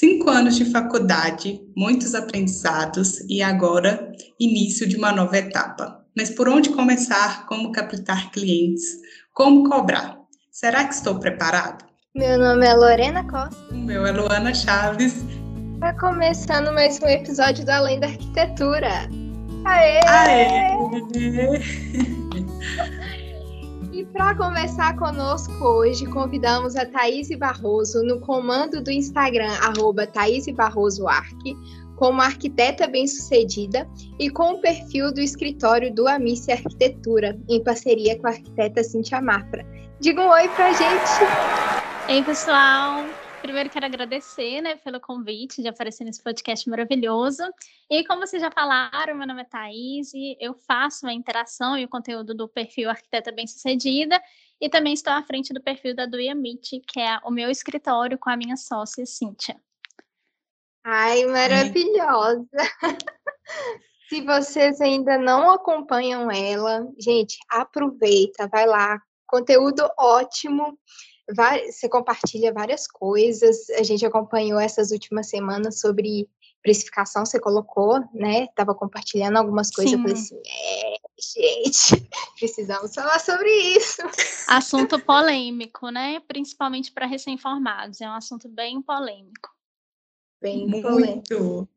Cinco anos de faculdade, muitos aprendizados e agora início de uma nova etapa. Mas por onde começar? Como captar clientes? Como cobrar? Será que estou preparado? Meu nome é Lorena Costa. O meu é Luana Chaves. Está começando mais um episódio do Além da Arquitetura. Aê! Aê! Para conversar conosco hoje, convidamos a Thaís Barroso no comando do Instagram, arroba Thaís Barroso como arquiteta bem-sucedida e com o perfil do escritório do Amice Arquitetura, em parceria com a arquiteta Cintia Mafra. Diga um oi pra gente! Ei, pessoal! Primeiro quero agradecer, né, pelo convite de aparecer nesse podcast maravilhoso. E como vocês já falaram, meu nome é Thaís e eu faço a interação e o conteúdo do perfil Arquiteta Bem-Sucedida e também estou à frente do perfil da Duia Meet, que é o meu escritório com a minha sócia Cíntia. Ai, maravilhosa! Se vocês ainda não acompanham ela, gente, aproveita, vai lá, conteúdo ótimo você compartilha várias coisas. A gente acompanhou essas últimas semanas sobre precificação, você colocou, né? Tava compartilhando algumas coisas. Sim. Eu falei assim, é, gente, precisamos falar sobre isso. Assunto polêmico, né? Principalmente para recém-formados. É um assunto bem polêmico. Bem Muito. polêmico.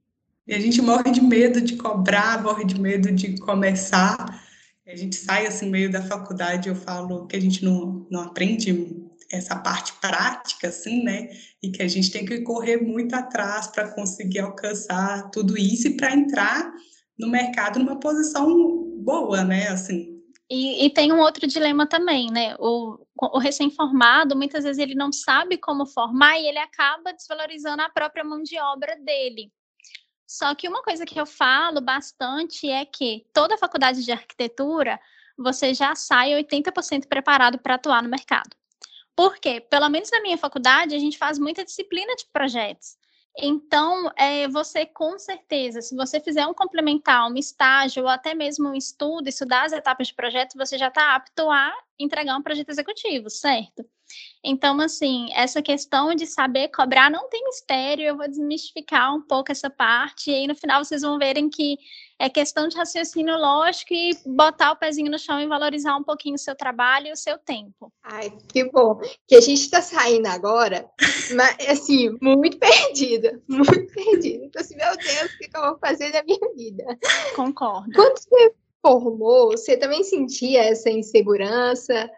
E a gente morre de medo de cobrar, morre de medo de começar. A gente sai assim meio da faculdade, eu falo que a gente não, não aprende essa parte prática, assim, né? E que a gente tem que correr muito atrás para conseguir alcançar tudo isso e para entrar no mercado numa posição boa, né? Assim. E, e, tem um outro dilema também, né? O, o recém-formado, muitas vezes ele não sabe como formar e ele acaba desvalorizando a própria mão de obra dele. Só que uma coisa que eu falo bastante é que toda faculdade de arquitetura você já sai 80% preparado para atuar no mercado. Porque, pelo menos na minha faculdade, a gente faz muita disciplina de projetos. Então, é, você com certeza, se você fizer um complementar, um estágio ou até mesmo um estudo, estudar as etapas de projeto, você já está apto a entregar um projeto executivo, certo? Então, assim, essa questão de saber cobrar não tem mistério, eu vou desmistificar um pouco essa parte, e aí no final vocês vão verem que é questão de raciocínio lógico e botar o pezinho no chão e valorizar um pouquinho o seu trabalho e o seu tempo. Ai, que bom. Que a gente está saindo agora, mas assim, muito perdida, muito perdida. Então, assim, meu Deus, o que eu vou fazer da minha vida? Concordo. Quando você formou, você também sentia essa insegurança?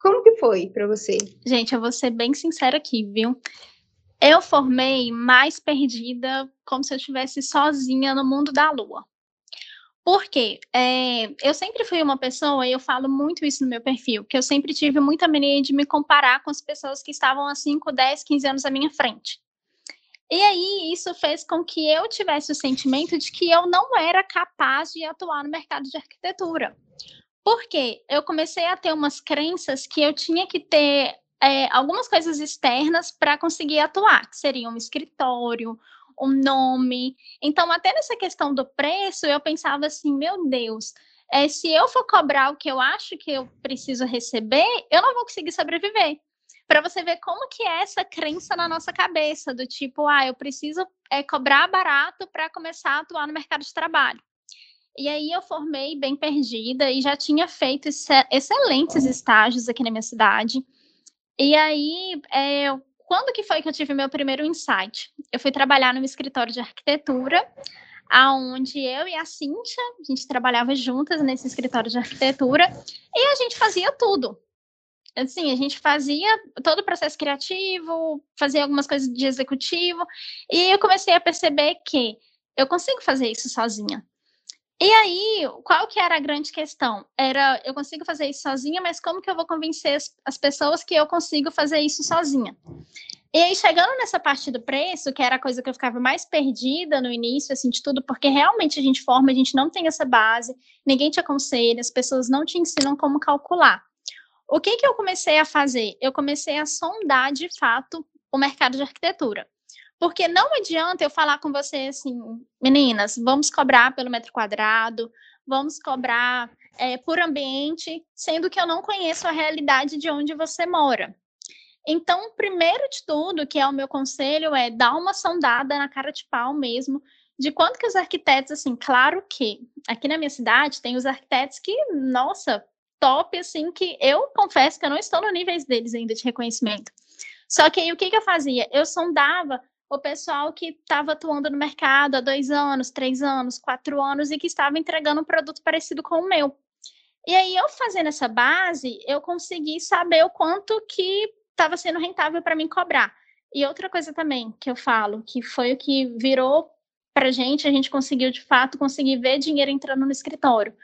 Como que foi para você? Gente, eu vou ser bem sincera aqui, viu? Eu formei mais perdida, como se eu estivesse sozinha no mundo da lua. Porque é, eu sempre fui uma pessoa, e eu falo muito isso no meu perfil, que eu sempre tive muita mania de me comparar com as pessoas que estavam há 5, 10, 15 anos à minha frente. E aí, isso fez com que eu tivesse o sentimento de que eu não era capaz de atuar no mercado de arquitetura. Porque eu comecei a ter umas crenças que eu tinha que ter é, algumas coisas externas para conseguir atuar, que seria um escritório, um nome. Então, até nessa questão do preço, eu pensava assim, meu Deus, é, se eu for cobrar o que eu acho que eu preciso receber, eu não vou conseguir sobreviver. Para você ver como que é essa crença na nossa cabeça, do tipo, ah, eu preciso é, cobrar barato para começar a atuar no mercado de trabalho. E aí eu formei bem perdida e já tinha feito excelentes estágios aqui na minha cidade. E aí, é, quando que foi que eu tive meu primeiro insight? Eu fui trabalhar num escritório de arquitetura, aonde eu e a Cíntia, a gente trabalhava juntas nesse escritório de arquitetura, e a gente fazia tudo. Assim, a gente fazia todo o processo criativo, fazia algumas coisas de executivo, e eu comecei a perceber que eu consigo fazer isso sozinha. E aí, qual que era a grande questão? Era, eu consigo fazer isso sozinha, mas como que eu vou convencer as, as pessoas que eu consigo fazer isso sozinha? E aí, chegando nessa parte do preço, que era a coisa que eu ficava mais perdida no início, assim, de tudo, porque realmente a gente forma, a gente não tem essa base, ninguém te aconselha, as pessoas não te ensinam como calcular. O que que eu comecei a fazer? Eu comecei a sondar, de fato, o mercado de arquitetura. Porque não adianta eu falar com você assim, meninas, vamos cobrar pelo metro quadrado, vamos cobrar é, por ambiente, sendo que eu não conheço a realidade de onde você mora. Então, primeiro de tudo, que é o meu conselho, é dar uma sondada na cara de pau mesmo, de quanto que os arquitetos, assim, claro que aqui na minha cidade tem os arquitetos que, nossa, top, assim, que eu confesso que eu não estou no níveis deles ainda de reconhecimento. Só que aí o que, que eu fazia? Eu sondava o pessoal que estava atuando no mercado há dois anos, três anos, quatro anos e que estava entregando um produto parecido com o meu. E aí, eu fazendo essa base, eu consegui saber o quanto que estava sendo rentável para mim cobrar. E outra coisa também que eu falo, que foi o que virou para gente, a gente conseguiu de fato conseguir ver dinheiro entrando no escritório.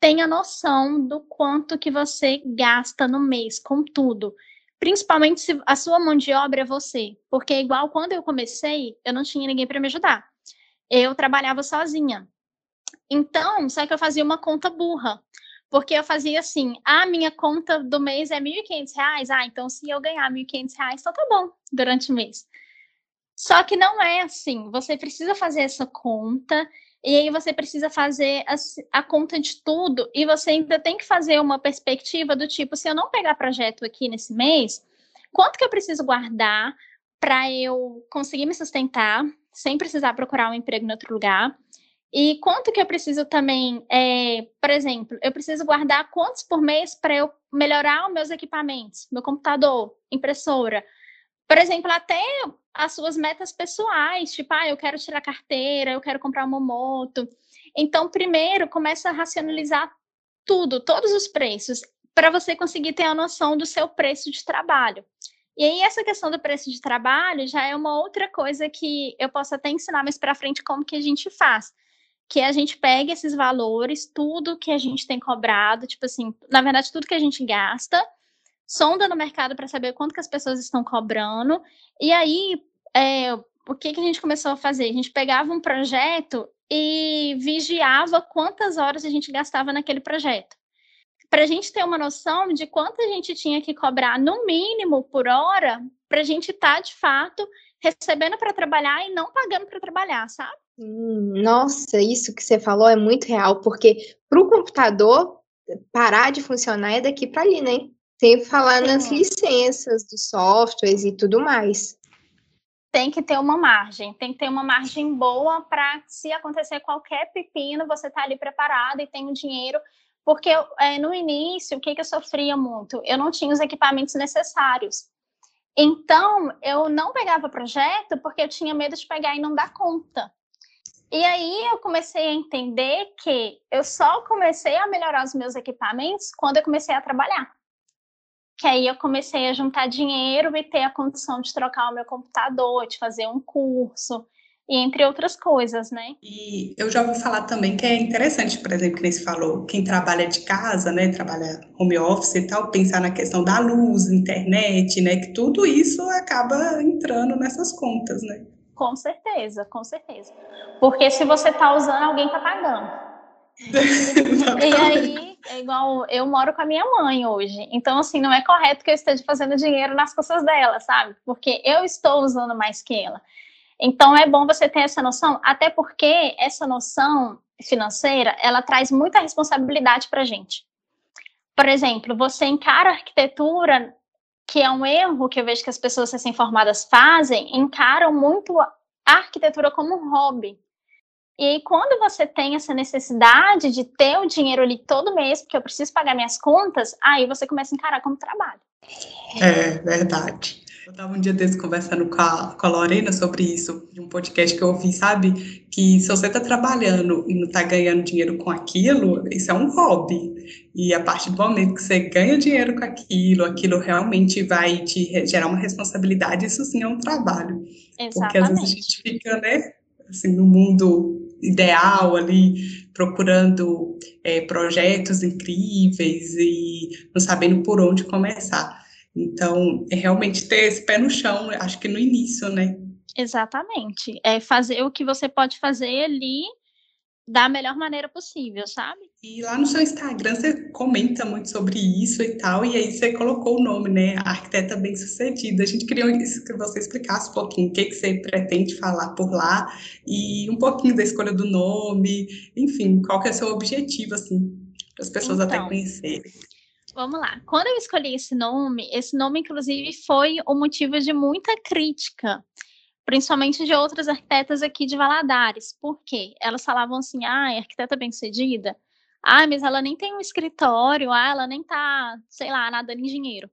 Tenha noção do quanto que você gasta no mês com tudo. Principalmente se a sua mão de obra é você. Porque, igual quando eu comecei, eu não tinha ninguém para me ajudar. Eu trabalhava sozinha. Então, só que eu fazia uma conta burra. Porque eu fazia assim, a minha conta do mês é R$ 1.500, ah, então se eu ganhar R$ 1.500, então tá bom durante o mês. Só que não é assim, você precisa fazer essa conta, e aí você precisa fazer a, a, conta de tudo, e você ainda tem que fazer uma perspectiva do tipo, se eu não pegar projeto aqui nesse mês, quanto que eu preciso guardar para eu conseguir me sustentar, sem precisar procurar um emprego em outro lugar? E quanto que eu preciso também, é, por exemplo, eu preciso guardar quantos por mês para eu melhorar os meus equipamentos, meu computador, impressora. Por exemplo, até as suas metas pessoais, tipo, ah, eu quero tirar carteira, eu quero comprar uma moto. Então, primeiro, começa a racionalizar tudo, todos os preços, para você conseguir ter a noção do seu preço de trabalho. E aí, essa questão do preço de trabalho já é uma outra coisa que eu posso até ensinar mais para frente como que a gente faz que a gente pega esses valores, tudo que a gente tem cobrado, tipo assim, na verdade, tudo que a gente gasta, sonda no mercado para saber quanto que as pessoas estão cobrando, e aí, é, o que, que a gente começou a fazer? A gente pegava um projeto e vigiava quantas horas a gente gastava naquele projeto. Para a gente ter uma noção de quanto a gente tinha que cobrar, no mínimo, por hora, para a gente estar, tá, de fato, recebendo para trabalhar e não pagando para trabalhar, sabe? Hum, nossa, isso que você falou é muito real, porque para o computador parar de funcionar é daqui para ali, né? Sem falar Sim. nas licenças dos softwares e tudo mais. Tem que ter uma margem, tem que ter uma margem boa para se acontecer qualquer pepino, você tá ali preparado e tem o dinheiro. Porque é, no início, o que, que eu sofria muito? Eu não tinha os equipamentos necessários. Então, eu não pegava projeto porque eu tinha medo de pegar e não dar conta. E aí eu comecei a entender que eu só comecei a melhorar os meus equipamentos quando eu comecei a trabalhar. Que aí eu comecei a juntar dinheiro e ter a condição de trocar o meu computador, de fazer um curso, e entre outras coisas, né? E eu já ouvi falar também que é interessante, por exemplo, que nem se falou, quem trabalha de casa, né, trabalha home office e tal, pensar na questão da luz, internet, né, que tudo isso acaba entrando nessas contas, né? Com certeza, com certeza. Porque se você está usando, alguém está pagando. e aí, é igual eu moro com a minha mãe hoje. Então, assim, não é correto que eu esteja fazendo dinheiro nas costas dela, sabe? Porque eu estou usando mais que ela. Então, é bom você ter essa noção, até porque essa noção financeira, ela traz muita responsabilidade para gente. Por exemplo, você encara a arquitetura que é um erro que eu vejo que as pessoas recém-formadas fazem, encaram muito a arquitetura como um hobby. E aí, quando você tem essa necessidade de ter o dinheiro ali todo mês, porque eu preciso pagar minhas contas, aí você começa a encarar como trabalho. É verdade. Eu estava um dia desse conversando com a, com a Lorena sobre isso, de um podcast que eu ouvi, sabe? Que se você está trabalhando e não está ganhando dinheiro com aquilo, isso é um hobby. E a partir do momento que você ganha dinheiro com aquilo, aquilo realmente vai te gerar uma responsabilidade, isso sim é um trabalho. Exatamente. Porque às vezes a gente fica, né, assim, no mundo ideal ali, procurando é, projetos incríveis e não sabendo por onde começar. Então, é realmente ter esse pé no chão, acho que no início, né? Exatamente. É fazer o que você pode fazer ali da melhor maneira possível, sabe? E lá no seu Instagram você comenta muito sobre isso e tal, e aí você colocou o nome, né? Arquiteta bem-sucedida. A gente queria que você explicasse um pouquinho o que, que você pretende falar por lá e um pouquinho da escolha do nome, enfim, qual que é o seu objetivo, assim, para as pessoas então, até conhecerem. Vamos lá. Quando eu escolhi esse nome, esse nome, inclusive, foi o motivo de muita crítica, principalmente de outras arquitetas aqui de Valadares. Por quê? Elas falavam assim: ah, arquiteta bem-sucedida. Ah, mas ela nem tem um escritório, ah, ela nem tá, sei lá, nada em dinheiro.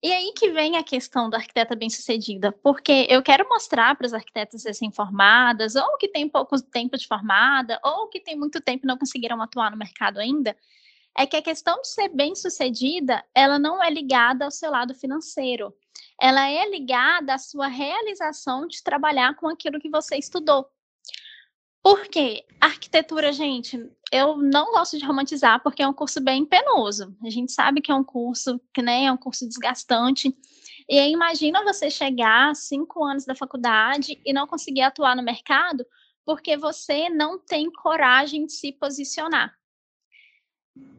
E aí que vem a questão da arquiteta bem-sucedida, porque eu quero mostrar para as arquitetas recém-formadas, ou que têm pouco tempo de formada, ou que têm muito tempo e não conseguiram atuar no mercado ainda, é que a questão de ser bem-sucedida, ela não é ligada ao seu lado financeiro. Ela é ligada à sua realização de trabalhar com aquilo que você estudou. Porque arquitetura, gente, eu não gosto de romantizar porque é um curso bem penoso. A gente sabe que é um curso que né, é um curso desgastante. E aí, imagina você chegar cinco anos da faculdade e não conseguir atuar no mercado porque você não tem coragem de se posicionar.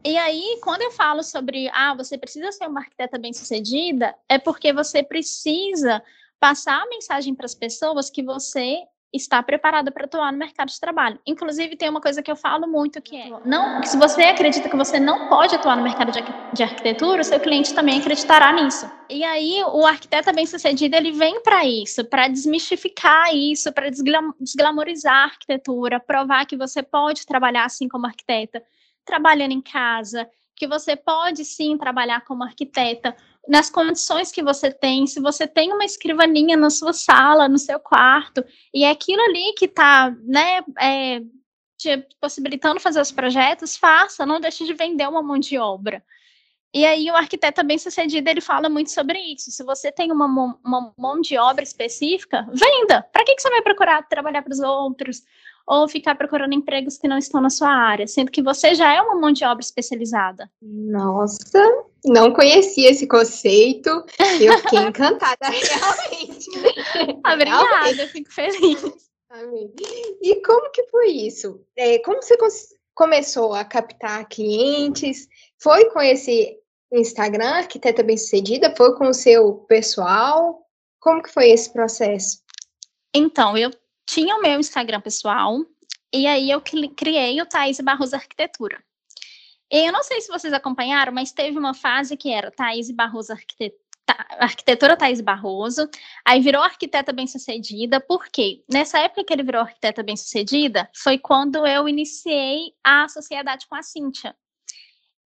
E aí, quando eu falo sobre, ah, você precisa ser uma arquiteta bem-sucedida, é porque você precisa passar a mensagem para as pessoas que você está preparada para atuar no mercado de trabalho. Inclusive, tem uma coisa que eu falo muito que é, não, se você acredita que você não pode atuar no mercado de, de arquitetura, o seu cliente também acreditará nisso. E aí, o arquiteto bem-sucedido, ele vem para isso, para desmistificar isso, para desglam desglamorizar a arquitetura, provar que você pode trabalhar assim como arquiteta, trabalhando em casa, que você pode sim trabalhar como arquiteta nas condições que você tem, se você tem uma escrivaninha na sua sala, no seu quarto, e é aquilo ali que está, né, é, te possibilitando fazer os projetos, faça, não deixe de vender uma mão de obra. E aí o arquiteto bem sucedido, ele fala muito sobre isso. Se você tem uma, uma mão de obra específica, venda. Para que, que você vai procurar trabalhar para os outros? Ou ficar procurando empregos que não estão na sua área, sendo que você já é uma mão de obra especializada. Nossa, não conhecia esse conceito. Eu fiquei encantada, realmente. Obrigada, fico feliz. Amém. E como que foi isso? É, como você começou a captar clientes? Foi com esse Instagram, arquiteta bem-sucedida? Foi com o seu pessoal? Como que foi esse processo? Então, eu tinha o meu Instagram pessoal, e aí eu criei o Thaís Barroso Arquitetura. E eu não sei se vocês acompanharam, mas teve uma fase que era Thaís Barroso Arquitetura. Arquitetura Barroso, aí virou arquiteta bem-sucedida, porque nessa época que ele virou arquiteta bem-sucedida, foi quando eu iniciei a sociedade com a Cíntia.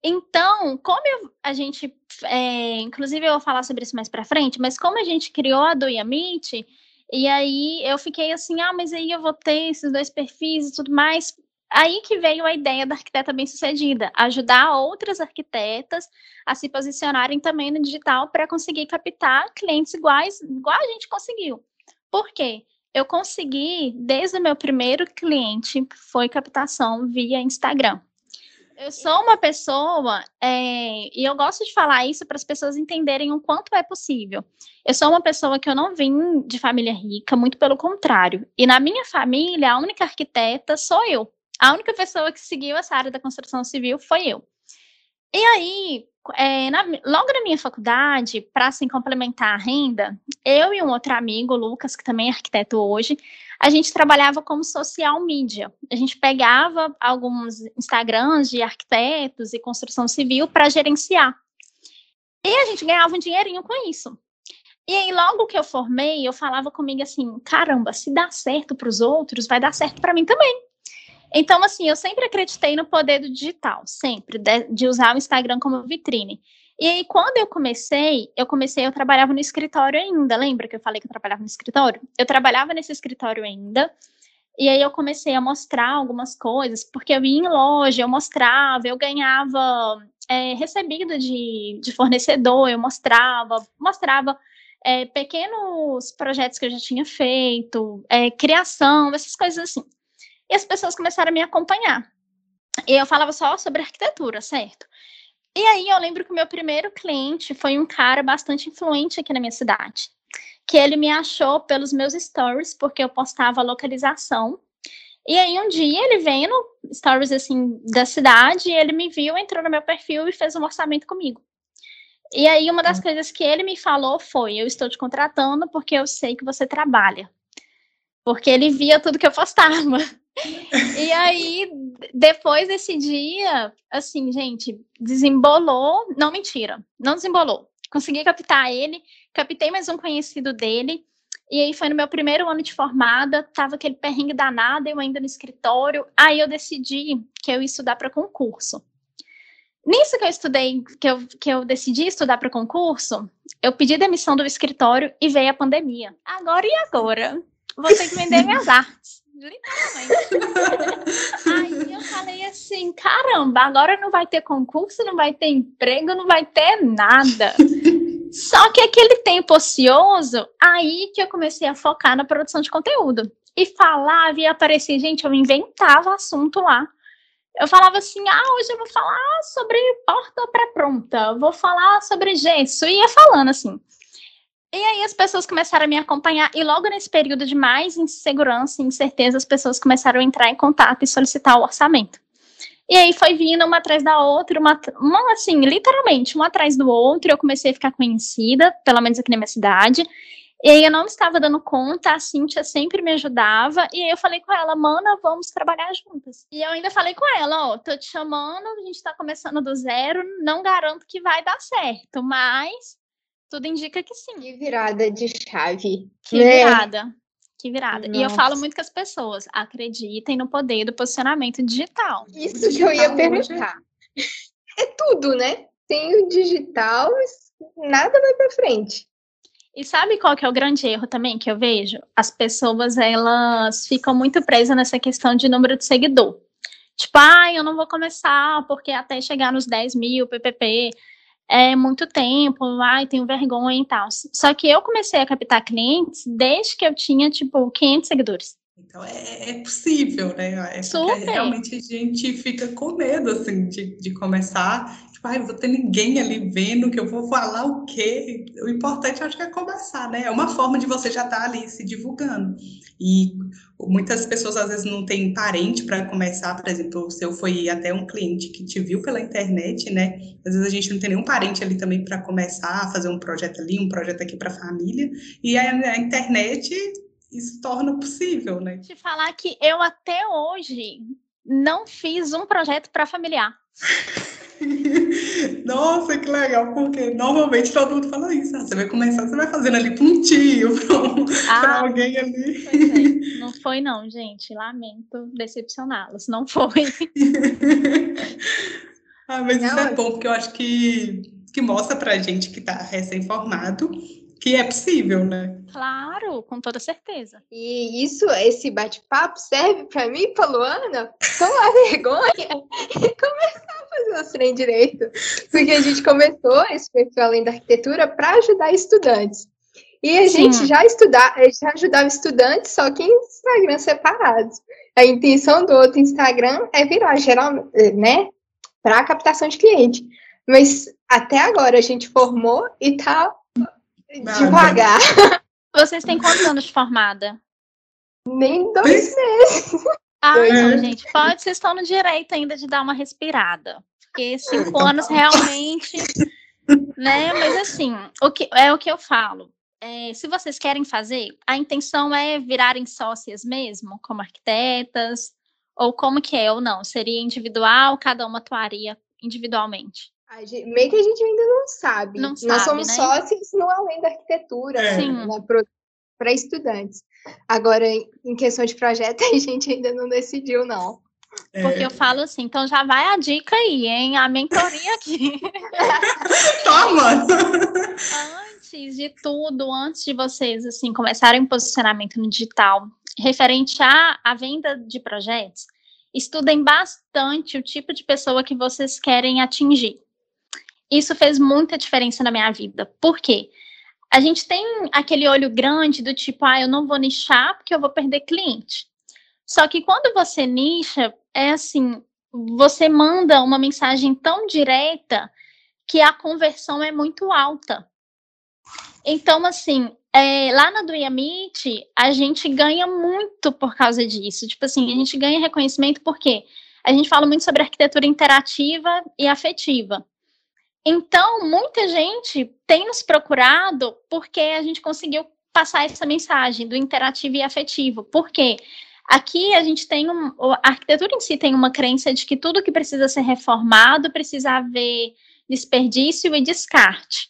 Então, como eu, a gente, é, inclusive eu vou falar sobre isso mais para frente, mas como a gente criou a do Yamit, e aí eu fiquei assim, ah, mas aí eu vou ter esses dois perfis e tudo mais. Aí que veio a ideia da arquiteta bem-sucedida, ajudar outras arquitetas a se posicionarem também no digital para conseguir captar clientes iguais, igual a gente conseguiu. Por quê? Eu consegui, desde o meu primeiro cliente, foi captação via Instagram. Eu sou uma pessoa, é, e eu gosto de falar isso para as pessoas entenderem o quanto é possível. Eu sou uma pessoa que eu não vim de família rica, muito pelo contrário. E na minha família, a única arquiteta sou eu. A única pessoa que seguiu essa área da construção civil foi eu. E aí, é, na, logo na minha faculdade, para assim, complementar a renda, eu e um outro amigo, Lucas, que também é arquiteto hoje, a gente trabalhava como social media. A gente pegava alguns Instagrams de arquitetos e construção civil para gerenciar. E a gente ganhava um dinheirinho com isso. E aí, logo que eu formei, eu falava comigo assim: caramba, se dá certo para os outros, vai dar certo para mim também. Então, assim, eu sempre acreditei no poder do digital, sempre, de, de, usar o Instagram como vitrine. E aí, quando eu comecei, eu comecei, eu trabalhava no escritório ainda, lembra que eu falei que eu trabalhava no escritório? Eu trabalhava nesse escritório ainda, e aí eu comecei a mostrar algumas coisas, porque eu ia em loja, eu mostrava, eu ganhava é, recebido de, de fornecedor, eu mostrava, mostrava é, pequenos projetos que eu já tinha feito, é, criação, essas coisas assim e as pessoas começaram a me acompanhar. E eu falava só sobre arquitetura, certo? E aí eu lembro que o meu primeiro cliente foi um cara bastante influente aqui na minha cidade, que ele me achou pelos meus stories, porque eu postava localização. E aí um dia ele veio no stories assim da cidade, ele me viu, entrou no meu perfil e fez um orçamento comigo. E aí uma das hum. coisas que ele me falou foi: "Eu estou te contratando porque eu sei que você trabalha". Porque ele via tudo que eu postava. e aí, depois desse dia, assim, gente, desembolou. Não, mentira, não desembolou. Consegui captar ele, captei mais um conhecido dele. E aí foi no meu primeiro ano de formada, tava aquele perrengue danado, eu ainda no escritório. Aí eu decidi que eu ia estudar para concurso. Nisso que eu estudei, que eu, que eu decidi estudar para concurso, eu pedi demissão do escritório e veio a pandemia. Agora e agora? Vou ter que vender minhas artes. Literalmente. Aí eu falei assim: caramba, agora não vai ter concurso, não vai ter emprego, não vai ter nada. Só que aquele tempo ocioso, aí que eu comecei a focar na produção de conteúdo. E falava e aparecia, gente, eu inventava assunto lá. Eu falava assim: ah, hoje eu vou falar sobre porta pré-pronta, vou falar sobre gesso. E ia falando assim. E aí as pessoas começaram a me acompanhar, e logo nesse período de mais insegurança e incerteza, as pessoas começaram a entrar em contato e solicitar o orçamento. E aí foi vindo uma atrás da outra, uma, uma assim, literalmente, um atrás do outro, eu comecei a ficar conhecida, pelo menos aqui na minha cidade. E aí eu não estava dando conta, a Cintia sempre me ajudava, e aí eu falei com ela, mana, vamos trabalhar juntas. E eu ainda falei com ela, ó, tô te chamando, a gente tá começando do zero, não garanto que vai dar certo, mas tudo indica que sim. Que virada de chave. Que né? virada. Que virada. Nossa. E eu falo muito com as pessoas, acreditem no poder do posicionamento digital. Isso que eu ia perguntar. É tudo, né? Tem o digital, nada vai para frente. E sabe qual que é o grande erro também que eu vejo? As pessoas, elas ficam muito presas nessa questão de número de seguidor. Tipo, ah, eu não vou começar porque até chegar nos 10 mil PPP é muito tempo, ai, tenho vergonha e tal. Só que eu comecei a captar clientes desde que eu tinha, tipo, 500 seguidores. Então é, é possível, né? É Super. realmente a gente fica com medo, assim, de, de começar Tipo, ai, vou ter ninguém ali vendo que eu vou falar o quê? O importante, acho que é começar, né? É uma forma de você já estar tá ali se divulgando. E muitas pessoas, às vezes, não têm parente para começar. Por exemplo, o seu foi até um cliente que te viu pela internet, né? Às vezes a gente não tem nenhum parente ali também para começar a fazer um projeto ali, um projeto aqui para a família. E a, a internet isso torna possível, né? Te falar que eu até hoje não fiz um projeto para familiar. Nossa, que legal, porque normalmente todo mundo fala isso. Ah, você vai começar, você vai fazendo ali para um tio, para ah, alguém ali. É. Não foi, não, gente. Lamento decepcioná-los. Não foi. ah, mas não, isso é bom, porque eu acho que, que mostra pra gente que está recém-formado que é possível, né? Claro, com toda certeza. E isso, esse bate-papo serve para mim, para Luana, tomar vergonha e começar a fazer os trem direito. Porque a gente começou esse perfil além da arquitetura para ajudar estudantes. E a Sim. gente já estudar, já ajudava estudantes, só que em Instagram separados. A intenção do outro Instagram é virar geral, né, para captação de cliente. Mas até agora a gente formou e tá Nada. Devagar. Vocês têm quantos anos de formada? Nem dois meses. Ah, não, gente. Pode, vocês estão no direito ainda de dar uma respirada. Porque cinco então anos tá. realmente. né? Mas assim, o que, é o que eu falo. É, se vocês querem fazer, a intenção é virarem sócias mesmo, como arquitetas, ou como que é, ou não? Seria individual, cada uma atuaria individualmente? Gente, meio que a gente ainda não sabe. Não Nós sabe, somos né? sócios no além da arquitetura, é. né, para estudantes. Agora, em questão de projeto, a gente ainda não decidiu, não. É. Porque eu falo assim, então já vai a dica aí, hein? A mentoria aqui. Toma! Antes de tudo, antes de vocês assim começarem o posicionamento no digital, referente à, à venda de projetos, estudem bastante o tipo de pessoa que vocês querem atingir. Isso fez muita diferença na minha vida. Por quê? A gente tem aquele olho grande do tipo, ah, eu não vou nichar porque eu vou perder cliente. Só que quando você nicha, é assim, você manda uma mensagem tão direta que a conversão é muito alta. Então, assim, é, lá na do Meet, a gente ganha muito por causa disso. Tipo assim, a gente ganha reconhecimento porque a gente fala muito sobre arquitetura interativa e afetiva. Então, muita gente tem nos procurado porque a gente conseguiu passar essa mensagem do interativo e afetivo. Porque Aqui a gente tem um, a arquitetura em si tem uma crença de que tudo que precisa ser reformado precisa haver desperdício e descarte.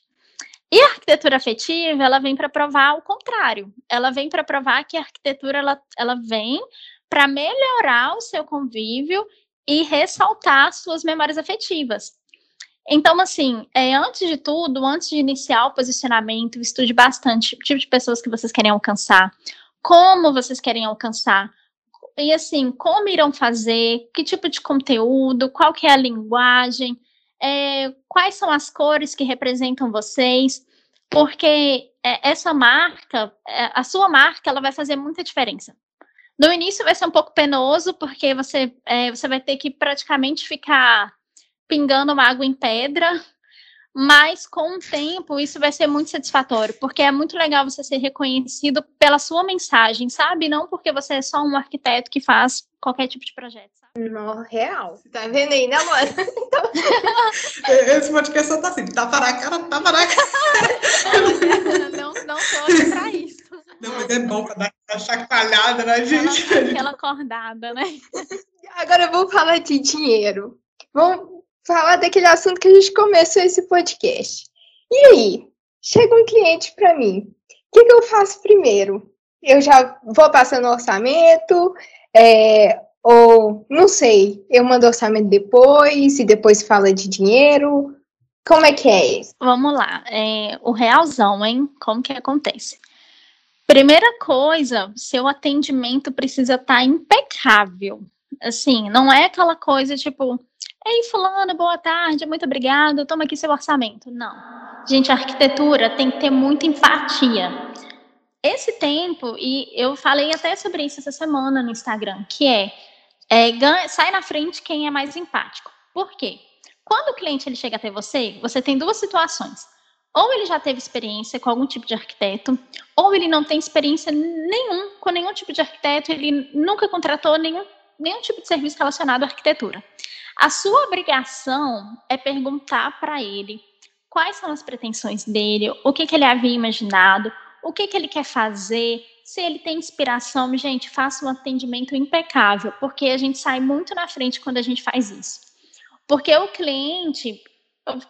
E a arquitetura afetiva, ela vem para provar o contrário. Ela vem para provar que a arquitetura ela, ela vem para melhorar o seu convívio e ressaltar suas memórias afetivas. Então, assim, é, antes de tudo, antes de iniciar o posicionamento, estude bastante o tipo de pessoas que vocês querem alcançar, como vocês querem alcançar, e assim, como irão fazer, que tipo de conteúdo, qual que é a linguagem, é, quais são as cores que representam vocês, porque é, essa marca, é, a sua marca, ela vai fazer muita diferença. No início vai ser um pouco penoso, porque você, é, você vai ter que praticamente ficar pingando uma água em pedra, mas com o tempo isso vai ser muito satisfatório, porque é muito legal você ser reconhecido pela sua mensagem, sabe? Não porque você é só um arquiteto que faz qualquer tipo de projeto. Sabe? No real. Tá vendo aí, né, mano? Então... Esse podcast só tá assim, tapa na cara, tapa na cara. não, não tô aqui pra isso. Não, mas é bom pra dar aquela chacoalhada na gente. Aquela acordada, né? Agora eu vou falar de dinheiro. Vamos falar daquele assunto que a gente começou esse podcast. E aí, chega um cliente para mim, o que, que, eu faço primeiro? Eu já vou passando orçamento, é, ou não sei, eu mando orçamento depois e depois fala de dinheiro. Como é que é isso? Vamos lá, é, o realzão, hein? Como que acontece? Primeira coisa, seu atendimento precisa estar tá impecável. Assim, não é aquela coisa tipo, Ei, fulano, boa tarde, muito obrigado, toma aqui seu orçamento. Não. Gente, a arquitetura tem que ter muita empatia. Esse tempo, e eu falei até sobre isso essa semana no Instagram, que é, é sai na frente quem é mais empático. Por quê? Quando o cliente ele chega até você, você tem duas situações. Ou ele já teve experiência com algum tipo de arquiteto, ou ele não tem experiência nenhum com nenhum tipo de arquiteto, ele nunca contratou nenhum, nenhum tipo de serviço relacionado à arquitetura. A sua obrigação é perguntar para ele quais são as pretensões dele, o que, que ele havia imaginado, o que, que ele quer fazer, se ele tem inspiração. Gente, faça um atendimento impecável, porque a gente sai muito na frente quando a gente faz isso. Porque o cliente,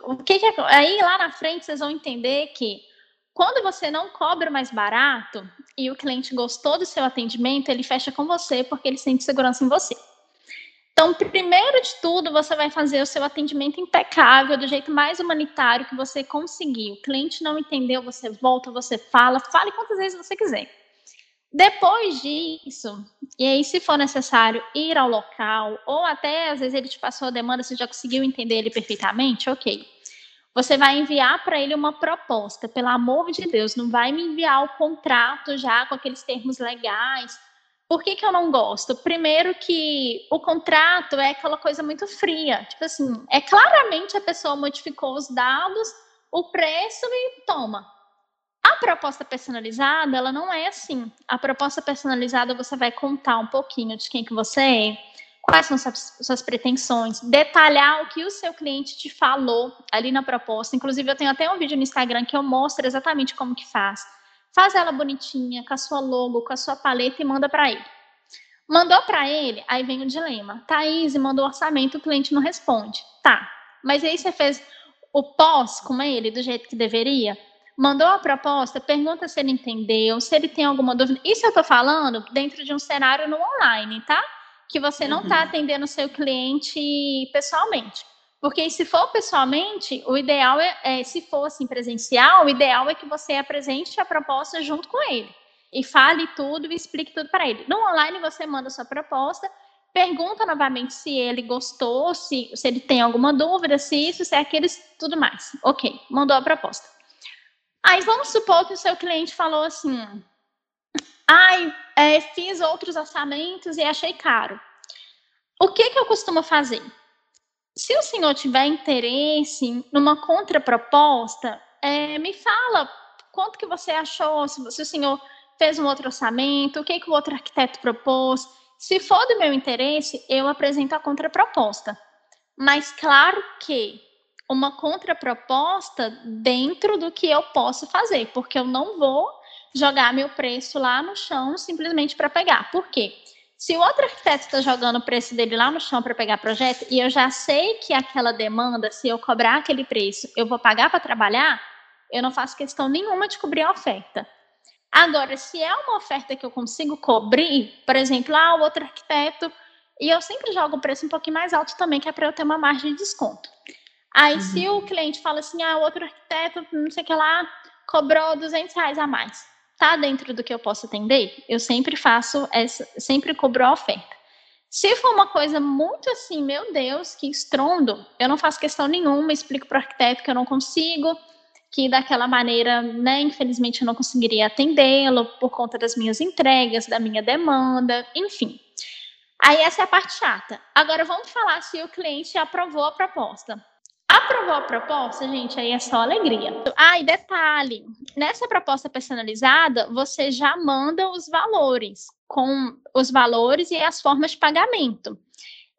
o que, que aí lá na frente vocês vão entender que quando você não cobra mais barato e o cliente gostou do seu atendimento, ele fecha com você porque ele sente segurança em você. Então, primeiro de tudo, você vai fazer o seu atendimento impecável, do jeito mais humanitário que você conseguir. O cliente não entendeu, você volta, você fala, fale quantas vezes você quiser. Depois disso, e aí, se for necessário, ir ao local, ou até às vezes ele te passou a demanda, você já conseguiu entender ele perfeitamente, ok. Você vai enviar para ele uma proposta, pelo amor de Deus, não vai me enviar o contrato já com aqueles termos legais por que, que eu não gosto? Primeiro que o contrato é aquela coisa muito fria. Tipo assim, é claramente a pessoa modificou os dados, o preço e toma. A proposta personalizada, ela não é assim. A proposta personalizada, você vai contar um pouquinho de quem que você é, quais são suas, suas pretensões, detalhar o que o seu cliente te falou ali na proposta. Inclusive, eu tenho até um vídeo no Instagram que eu mostro exatamente como que faz faz ela bonitinha, com a sua logo, com a sua paleta e manda para ele. Mandou para ele, aí vem o dilema. Thaís mandou orçamento, o cliente não responde. Tá, mas aí você fez o pós com ele do jeito que deveria? Mandou a proposta, pergunta se ele entendeu, se ele tem alguma dúvida. Isso eu tô falando dentro de um cenário no online, tá? Que você não está uhum. atendendo o seu cliente pessoalmente. Porque se for pessoalmente, o ideal é, é, se for assim presencial, o ideal é que você apresente a proposta junto com ele e fale tudo e explique tudo para ele. No online você manda sua proposta, pergunta novamente se ele gostou, se, se ele tem alguma dúvida, se isso, se é aqueles, tudo mais. Ok, mandou a proposta. Aí vamos supor que o seu cliente falou assim: ai, é, fiz outros orçamentos e achei caro. O que, que eu costumo fazer? Se o senhor tiver interesse numa contraproposta, é, me fala quanto que você achou, se, se, o senhor fez um outro orçamento, o que, que o outro arquiteto propôs. Se for do meu interesse, eu apresento a contraproposta. Mas claro que uma contraproposta dentro do que eu posso fazer, porque eu não vou jogar meu preço lá no chão simplesmente para pegar. Por quê? Se o outro arquiteto está jogando o preço dele lá no chão para pegar projeto e eu já sei que aquela demanda, se eu cobrar aquele preço, eu vou pagar para trabalhar, eu não faço questão nenhuma de cobrir a oferta. Agora, se é uma oferta que eu consigo cobrir, por exemplo, ah, o outro arquiteto, e eu sempre jogo o preço um pouquinho mais alto também, que é para eu ter uma margem de desconto. Aí, uhum. se o cliente fala assim, ah, o outro arquiteto, não sei o que lá, cobrou 200 reais a mais está dentro do que eu posso atender, eu sempre faço essa, sempre cobro a oferta. Se for uma coisa muito assim, meu Deus, que estrondo, eu não faço questão nenhuma, explico para o arquiteto que eu não consigo, que daquela maneira, né, infelizmente eu não conseguiria atendê-lo por conta das minhas entregas, da minha demanda, enfim. Aí essa é a parte chata. Agora vamos falar se o cliente aprovou a proposta. Aprovou a proposta, gente, aí é só alegria. Ah, e detalhe, nessa proposta personalizada, você já manda os valores, com os valores e as formas de pagamento.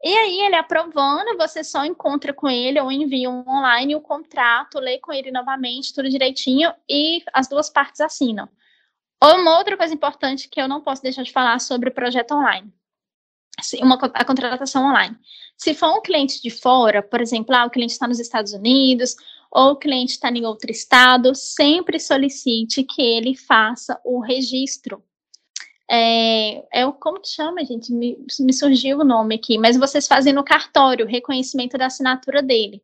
E aí, ele aprovando, você só encontra com ele ou envia um online o contrato, lê com ele novamente, tudo direitinho, e as duas partes assinam. Uma outra coisa importante que eu não posso deixar de falar sobre o projeto online uma, a contratação online. Se for um cliente de fora, por exemplo, ah, o cliente está nos Estados Unidos ou o cliente está em outro estado, sempre solicite que ele faça o registro. É, é o como que chama, gente? Me, me surgiu o nome aqui, mas vocês fazem no cartório o reconhecimento da assinatura dele.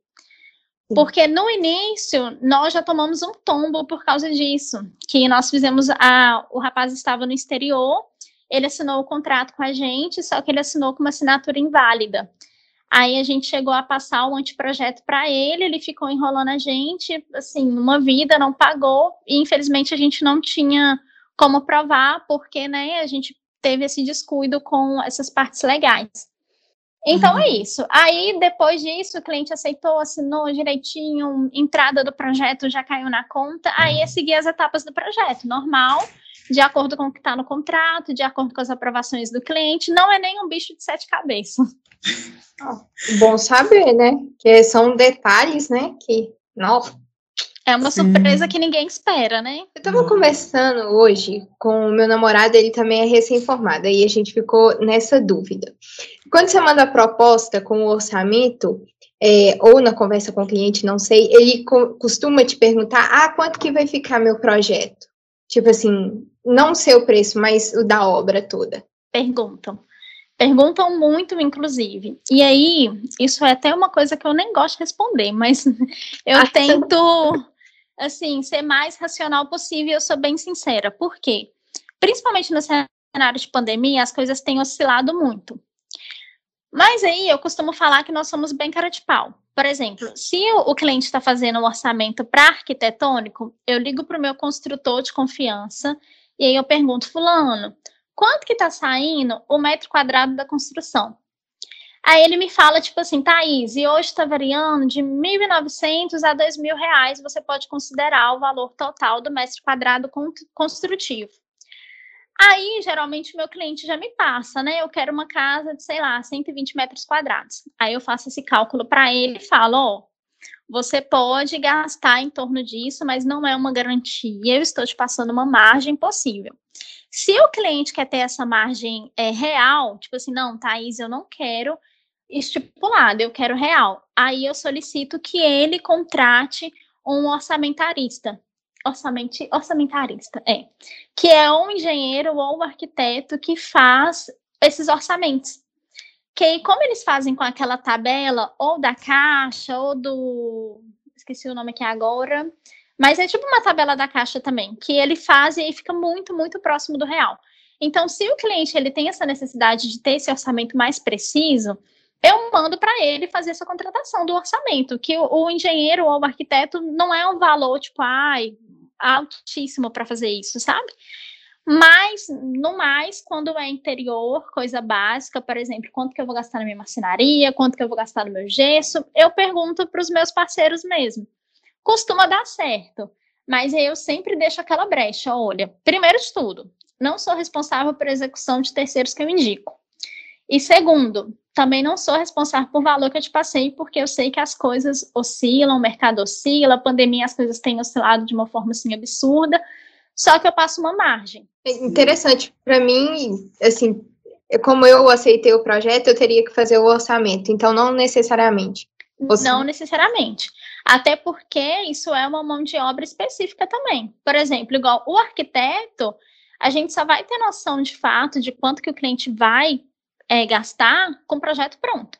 Porque no início nós já tomamos um tombo por causa disso, que nós fizemos a, o rapaz estava no exterior ele assinou o contrato com a gente, só que ele assinou com uma assinatura inválida. Aí a gente chegou a passar o anteprojeto para ele, ele ficou enrolando a gente, assim, uma vida, não pagou, e infelizmente a gente não tinha como provar, porque, né, a gente teve esse descuido com essas partes legais. Então uhum. é isso. Aí, depois disso, o cliente aceitou, assinou direitinho, entrada do projeto já caiu na conta, aí é seguir as etapas do projeto, normal de acordo com o que está no contrato, de acordo com as aprovações do cliente, não é nem um bicho de sete cabeças. Bom saber, né? Que são detalhes, né? Que, nossa. É uma Sim. surpresa que ninguém espera, né? Eu estava conversando hoje com o meu namorado, ele também é recém-formado, aí a gente ficou nessa dúvida. Quando você manda a proposta com o orçamento, é, ou na conversa com o cliente, não sei, ele co costuma te perguntar, ah, quanto que vai ficar meu projeto? Tipo assim, não o seu preço, mas o da obra toda? Perguntam. Perguntam muito, inclusive. E aí, isso é até uma coisa que eu nem gosto de responder, mas eu ah, tento, assim, ser mais racional possível, eu sou bem sincera. Por quê? Principalmente no cenário de pandemia, as coisas têm oscilado muito. Mas aí eu costumo falar que nós somos bem cara de pau. Por exemplo, se o cliente está fazendo um orçamento para arquitetônico, eu ligo para o meu construtor de confiança e aí eu pergunto, fulano, quanto que está saindo o metro quadrado da construção? Aí ele me fala, tipo assim, Thaís, e hoje está variando de 1.900 a 2.000 reais, você pode considerar o valor total do metro quadrado construtivo. Aí, geralmente, meu cliente já me passa, né? Eu quero uma casa de, sei lá, 120 metros quadrados. Aí eu faço esse cálculo para ele e falo, ó, oh, você pode gastar em torno disso, mas não é uma garantia. Eu estou te passando uma margem possível. Se o cliente quer ter essa margem é, real, tipo assim, não, Thaís, eu não quero estipulado, eu quero real. Aí eu solicito que ele contrate um orçamentarista orçamenti, orçamentarista, é, que é um engenheiro ou um arquiteto que faz esses orçamentos. Que como eles fazem com aquela tabela, ou da caixa, ou do. Esqueci o nome aqui agora. Mas é tipo uma tabela da caixa também, que ele faz e fica muito, muito próximo do real. Então, se o cliente ele tem essa necessidade de ter esse orçamento mais preciso, eu mando para ele fazer essa contratação do orçamento, que o, o, engenheiro ou o arquiteto não é um valor tipo, ai, altíssimo para fazer isso, sabe? Mas, no mais, quando é interior, coisa básica, por exemplo, quanto que eu vou gastar na minha marcenaria, quanto que eu vou gastar no meu gesso, eu pergunto para os meus parceiros mesmo. Costuma dar certo, mas eu sempre deixo aquela brecha. Olha, primeiro de tudo, não sou responsável por execução de terceiros que eu indico. E segundo, também não sou responsável por valor que eu te passei, porque eu sei que as coisas oscilam, o mercado oscila, a pandemia, as coisas têm oscilado de uma forma assim absurda, só que eu passo uma margem. É interessante, para mim, assim, como eu aceitei o projeto, eu teria que fazer o orçamento. Então, não necessariamente. Você... Não necessariamente. Até porque isso é uma mão de obra específica também. Por exemplo, igual o arquiteto, a gente só vai ter noção de fato de quanto que o cliente vai é, gastar com o projeto pronto.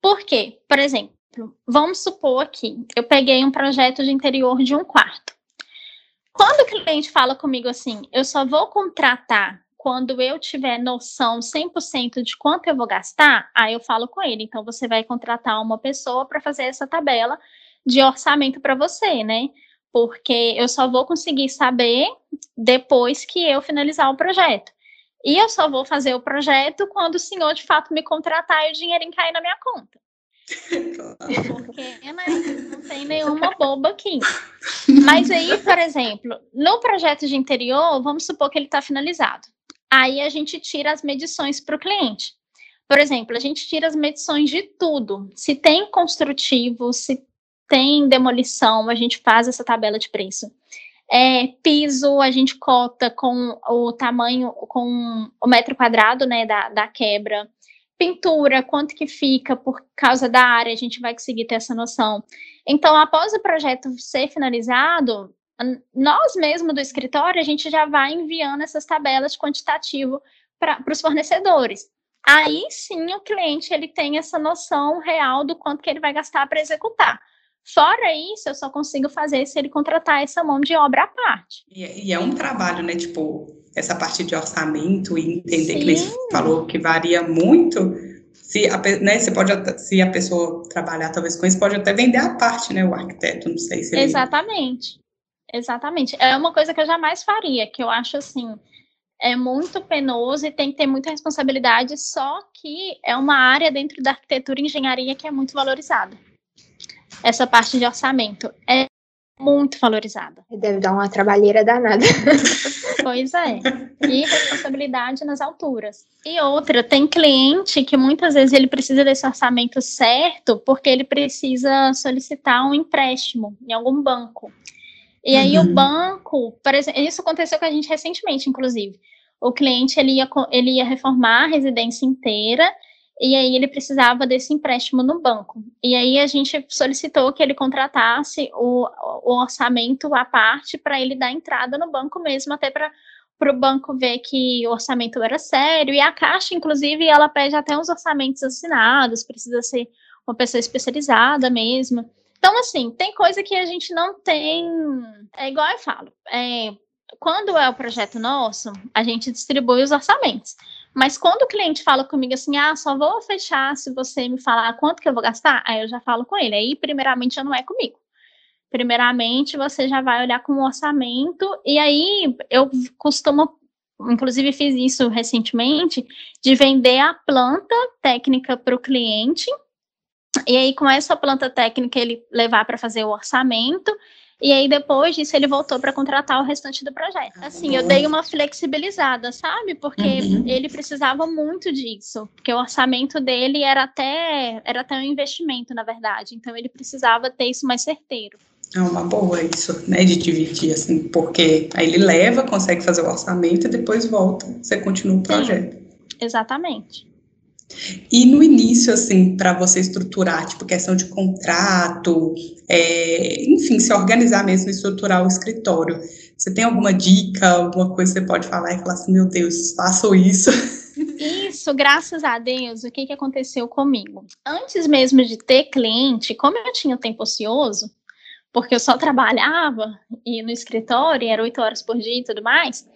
Por quê? Por exemplo, vamos supor aqui, eu peguei um projeto de interior de um quarto. Quando o cliente fala comigo assim, eu só vou contratar quando eu tiver noção 100% de quanto eu vou gastar, aí eu falo com ele. Então, você vai contratar uma pessoa para fazer essa tabela de orçamento para você, né? Porque eu só vou conseguir saber depois que eu finalizar o projeto. E eu só vou fazer o projeto quando o senhor de fato me contratar e o dinheiro cair na minha conta. Porque né, não tem nenhuma boba aqui. Mas aí, por exemplo, no projeto de interior, vamos supor que ele está finalizado. Aí a gente tira as medições para o cliente. Por exemplo, a gente tira as medições de tudo. Se tem construtivo, se tem demolição, a gente faz essa tabela de preço. É, piso, a gente cota com o tamanho, com o metro quadrado, né, da, da quebra. Pintura, quanto que fica por causa da área, a gente vai conseguir ter essa noção. Então, após o projeto ser finalizado, nós mesmo do escritório, a gente já vai enviando essas tabelas de quantitativo para os fornecedores. Aí sim o cliente ele tem essa noção real do quanto que ele vai gastar para executar. Fora isso, eu só consigo fazer se ele contratar essa mão de obra à parte. E, é, e é um trabalho, né? Tipo, essa parte de orçamento e entender Sim. que ele falou que varia muito. Se a, né, você pode, se a pessoa trabalhar talvez com isso, pode até vender a parte, né? O arquiteto, não sei se ele... Exatamente. Exatamente. É uma coisa que eu jamais faria, que eu acho assim, é muito penoso e tem que ter muita responsabilidade, só que é uma área dentro da arquitetura e engenharia que é muito valorizada essa parte de orçamento é muito valorizada. Deve dar uma trabalheira danada. Pois é. E responsabilidade nas alturas. E outra, tem cliente que muitas vezes ele precisa desse orçamento certo porque ele precisa solicitar um empréstimo em algum banco. E aí uhum. o banco, por exemplo, isso aconteceu com a gente recentemente, inclusive. O cliente ele ia, ele ia reformar a residência inteira e aí ele precisava desse empréstimo no banco. E aí a gente solicitou que ele contratasse o, o orçamento à parte para ele dar entrada no banco mesmo, até para para o banco ver que o orçamento era sério, e a Caixa, inclusive, ela pede até uns orçamentos assinados, precisa ser uma pessoa especializada mesmo. Então, assim, tem coisa que a gente não tem. É igual eu falo. É, quando é o projeto nosso, a gente distribui os orçamentos. Mas quando o cliente fala comigo assim, ah, só vou fechar se você me falar quanto que eu vou gastar, aí eu já falo com ele. Aí, primeiramente, já não é comigo. Primeiramente, você já vai olhar com o orçamento, e aí eu costumo, inclusive fiz isso recentemente, de vender a planta técnica para o cliente. E aí, com essa planta técnica, ele levar para fazer o orçamento e aí, depois disso, ele voltou para contratar o restante do projeto. Ah, assim, eu dei uma flexibilizada, sabe? Porque uhum. ele precisava muito disso. Porque o orçamento dele era até, era até um investimento, na verdade. Então, ele precisava ter isso mais certeiro. É uma boa isso, né? De dividir, assim, porque aí ele leva, consegue fazer o orçamento e depois volta, você continua o projeto. Sim, exatamente. E no início, assim, para você estruturar, tipo, questão de contrato, é, enfim, se organizar mesmo, estruturar o escritório, você tem alguma dica, alguma coisa que você pode falar e falar assim, meu Deus, faço isso? Isso, graças a Deus, o que, que aconteceu comigo? Antes mesmo de ter cliente, como eu tinha tempo ocioso, porque eu só trabalhava e no escritório, era oito horas por dia e tudo mais,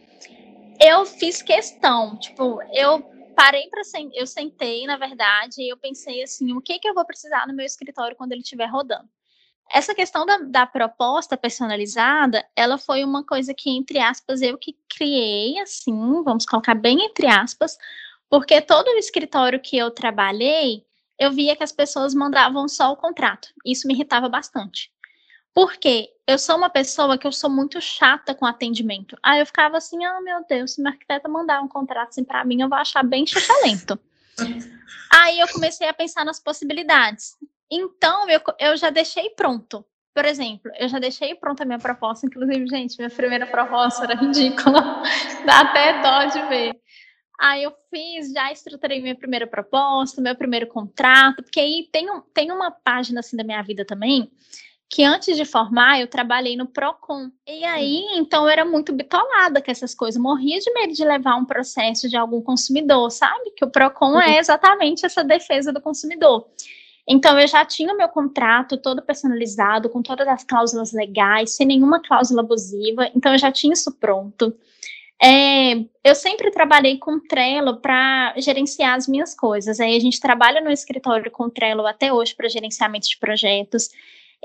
eu fiz questão, tipo, eu parei para eu sentei, na verdade, e eu pensei assim, o que que eu vou precisar no meu escritório quando ele estiver rodando? Essa questão da, da, proposta personalizada, ela foi uma coisa que, entre aspas, eu que criei, assim, vamos colocar bem entre aspas, porque todo o escritório que eu trabalhei, eu via que as pessoas mandavam só o contrato. Isso me irritava bastante. Porque eu sou uma pessoa que eu sou muito chata com atendimento. Aí eu ficava assim, ah, oh, meu Deus, se meu arquiteto mandar um contrato assim para mim, eu vou achar bem lento. Aí eu comecei a pensar nas possibilidades. Então, eu, eu já deixei pronto. Por exemplo, eu já deixei pronta a minha proposta, inclusive, gente, minha primeira proposta era ridícula. Dá até dó de ver. Aí eu fiz, já estruturei minha primeira proposta, meu primeiro contrato, porque aí tem, um, tem uma página assim da minha vida também, que antes de formar eu trabalhei no Procon. E aí, então eu era muito bitolada com essas coisas, morria de medo de levar um processo de algum consumidor, sabe? Que o Procon uhum. é exatamente essa defesa do consumidor. Então eu já tinha o meu contrato todo personalizado, com todas as cláusulas legais, sem nenhuma cláusula abusiva, então eu já tinha isso pronto. É, eu sempre trabalhei com Trello para gerenciar as minhas coisas. Aí a gente trabalha no escritório com Trello até hoje para gerenciamento de projetos.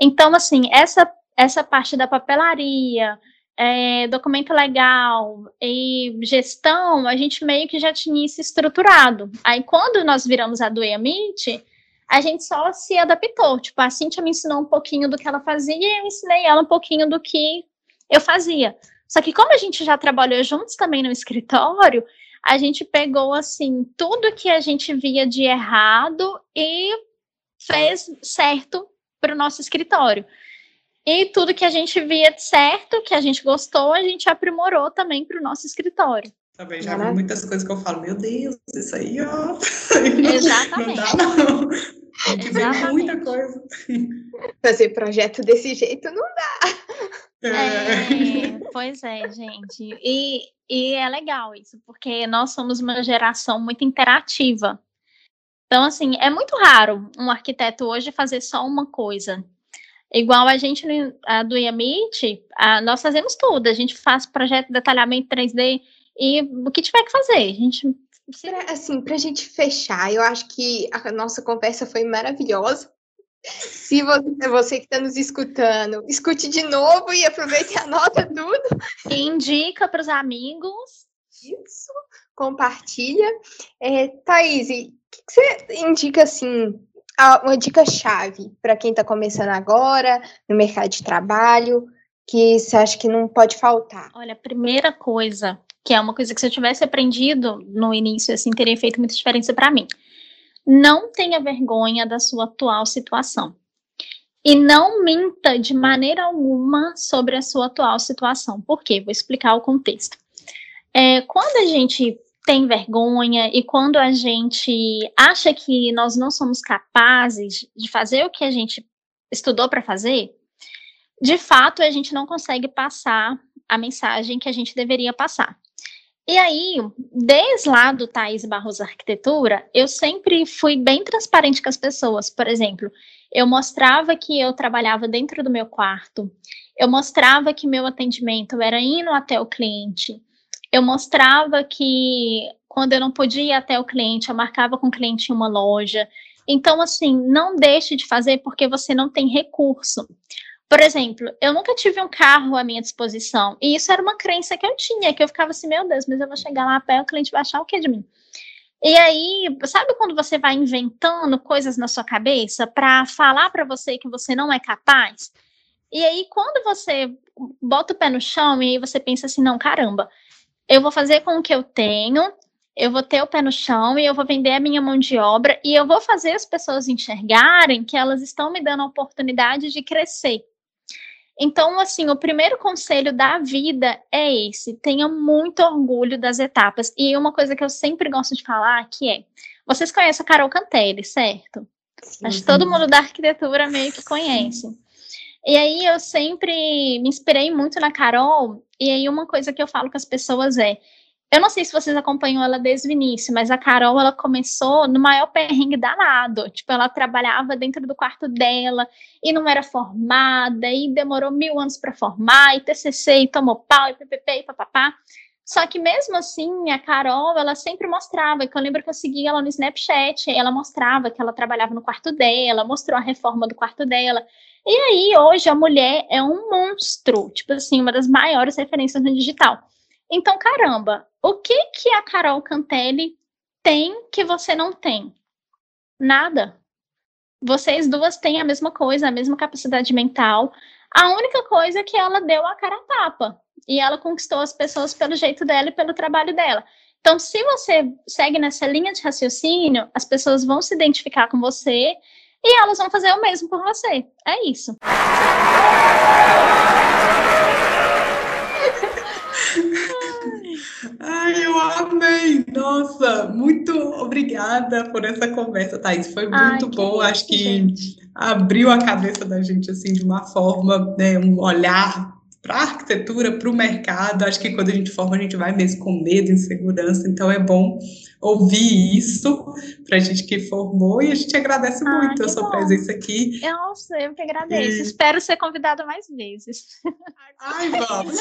Então, assim, essa, essa parte da papelaria, é, documento legal e gestão, a gente meio que já tinha isso estruturado. Aí, quando nós viramos a do a gente só se adaptou. Tipo, a Cintia me ensinou um pouquinho do que ela fazia e eu ensinei ela um pouquinho do que eu fazia. Só que como a gente já trabalhou juntos também no escritório, a gente pegou, assim, tudo que a gente via de errado e fez certo para o nosso escritório. E tudo que a gente via de certo, que a gente gostou, a gente aprimorou também para o nosso escritório. Também já vi muitas coisas que eu falo, meu Deus, isso aí, ó. Exatamente. Não dá, não. Tem que ver muita coisa. Fazer projeto desse jeito não dá. É, é pois é, gente. E, e é legal isso, porque nós somos uma geração muito interativa. Então, assim, é muito raro um arquiteto hoje fazer só uma coisa. Igual a gente a do IAMIT, a, nós fazemos tudo. A gente faz projeto de detalhamento 3D e o que tiver que fazer. A gente. Pra, assim, para a gente fechar, eu acho que a nossa conversa foi maravilhosa. Se você, você que está nos escutando, escute de novo e aproveite e anota tudo. E indica para os amigos. Isso, compartilha. É, Thaís, que, que você indica assim, uma dica-chave para quem está começando agora no mercado de trabalho, que você acha que não pode faltar? Olha, a primeira coisa, que é uma coisa que se eu tivesse aprendido no início, assim, teria feito muita diferença para mim. Não tenha vergonha da sua atual situação. E não minta de maneira alguma sobre a sua atual situação. Por quê? Vou explicar o contexto. É, quando a gente tem vergonha e quando a gente acha que nós não somos capazes de fazer o que a gente estudou para fazer, de fato a gente não consegue passar a mensagem que a gente deveria passar. E aí, desde lá do Thais Barros Arquitetura, eu sempre fui bem transparente com as pessoas. Por exemplo, eu mostrava que eu trabalhava dentro do meu quarto, eu mostrava que meu atendimento era indo até o cliente, eu mostrava que quando eu não podia ir até o cliente, eu marcava com o cliente em uma loja. Então, assim, não deixe de fazer porque você não tem recurso. Por exemplo, eu nunca tive um carro à minha disposição. E isso era uma crença que eu tinha, que eu ficava assim, meu Deus, mas eu vou chegar lá a pé, o cliente vai achar o que de mim? E aí, sabe quando você vai inventando coisas na sua cabeça para falar para você que você não é capaz? E aí, quando você bota o pé no chão e aí você pensa assim, não, caramba, eu vou fazer com o que eu tenho, eu vou ter o pé no chão e eu vou vender a minha mão de obra e eu vou fazer as pessoas enxergarem que elas estão me dando a oportunidade de crescer. Então, assim, o primeiro conselho da vida é esse: tenha muito orgulho das etapas. E uma coisa que eu sempre gosto de falar que é: vocês conhecem a Carol Cantelli, certo? Sim, Acho que todo mundo da arquitetura meio que conhece. E aí eu sempre me inspirei muito na Carol, e aí uma coisa que eu falo com as pessoas é: eu não sei se vocês acompanham ela desde o início, mas a Carol, ela começou no maior perrengue danado. Tipo, ela trabalhava dentro do quarto dela e não era formada, e demorou mil anos para formar, e TCC, e tomou pau, e ppp, e papapá. Só que mesmo assim, a Carol, ela sempre mostrava, que eu lembro que eu seguia ela no Snapchat, ela mostrava que ela trabalhava no quarto dela, mostrou a reforma do quarto dela. E aí, hoje, a mulher é um monstro, tipo assim, uma das maiores referências no digital. Então, caramba, o que que a Carol Cantelli tem que você não tem? Nada. Vocês duas têm a mesma coisa, a mesma capacidade mental. A única coisa é que ela deu a cara a tapa. E ela conquistou as pessoas pelo jeito dela e pelo trabalho dela. Então, se você segue nessa linha de raciocínio, as pessoas vão se identificar com você e elas vão fazer o mesmo por você. É isso. Ai, eu amei! Nossa, muito obrigada por essa conversa, Thaís. Foi muito Ai, bom. Acho que gente. abriu a cabeça da gente assim de uma forma, né, um olhar para a arquitetura, para o mercado. Acho que quando a gente forma, a gente vai mesmo com medo, insegurança. Então é bom ouvir isso para a gente que formou e a gente agradece ah, muito a sua bom. presença aqui. Nossa, eu que agradeço. E... Espero ser convidada mais vezes. Ai, vamos.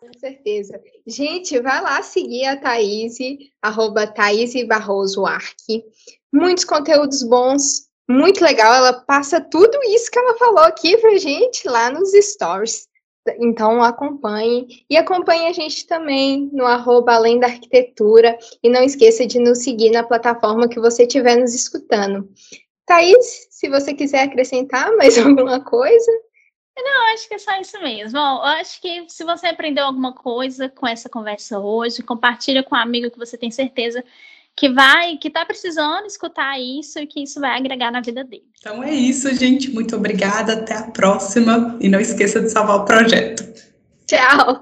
Com certeza. Gente, vai lá seguir a Thaís, arroba Thaís Barroso Arque. Muitos conteúdos bons, muito legal. Ela passa tudo isso que ela falou aqui pra gente lá nos stories. Então acompanhe e acompanhe a gente também no arroba Além da Arquitetura e não esqueça de nos seguir na plataforma que você estiver nos escutando. Thaís, se você quiser acrescentar mais alguma coisa. Não, acho que é só isso mesmo. Bom, acho que se você aprendeu alguma coisa com essa conversa hoje, compartilha com um amigo que você tem certeza que vai, que está precisando escutar isso e que isso vai agregar na vida dele. Então é isso, gente. Muito obrigada. Até a próxima. E não esqueça de salvar o projeto. Tchau.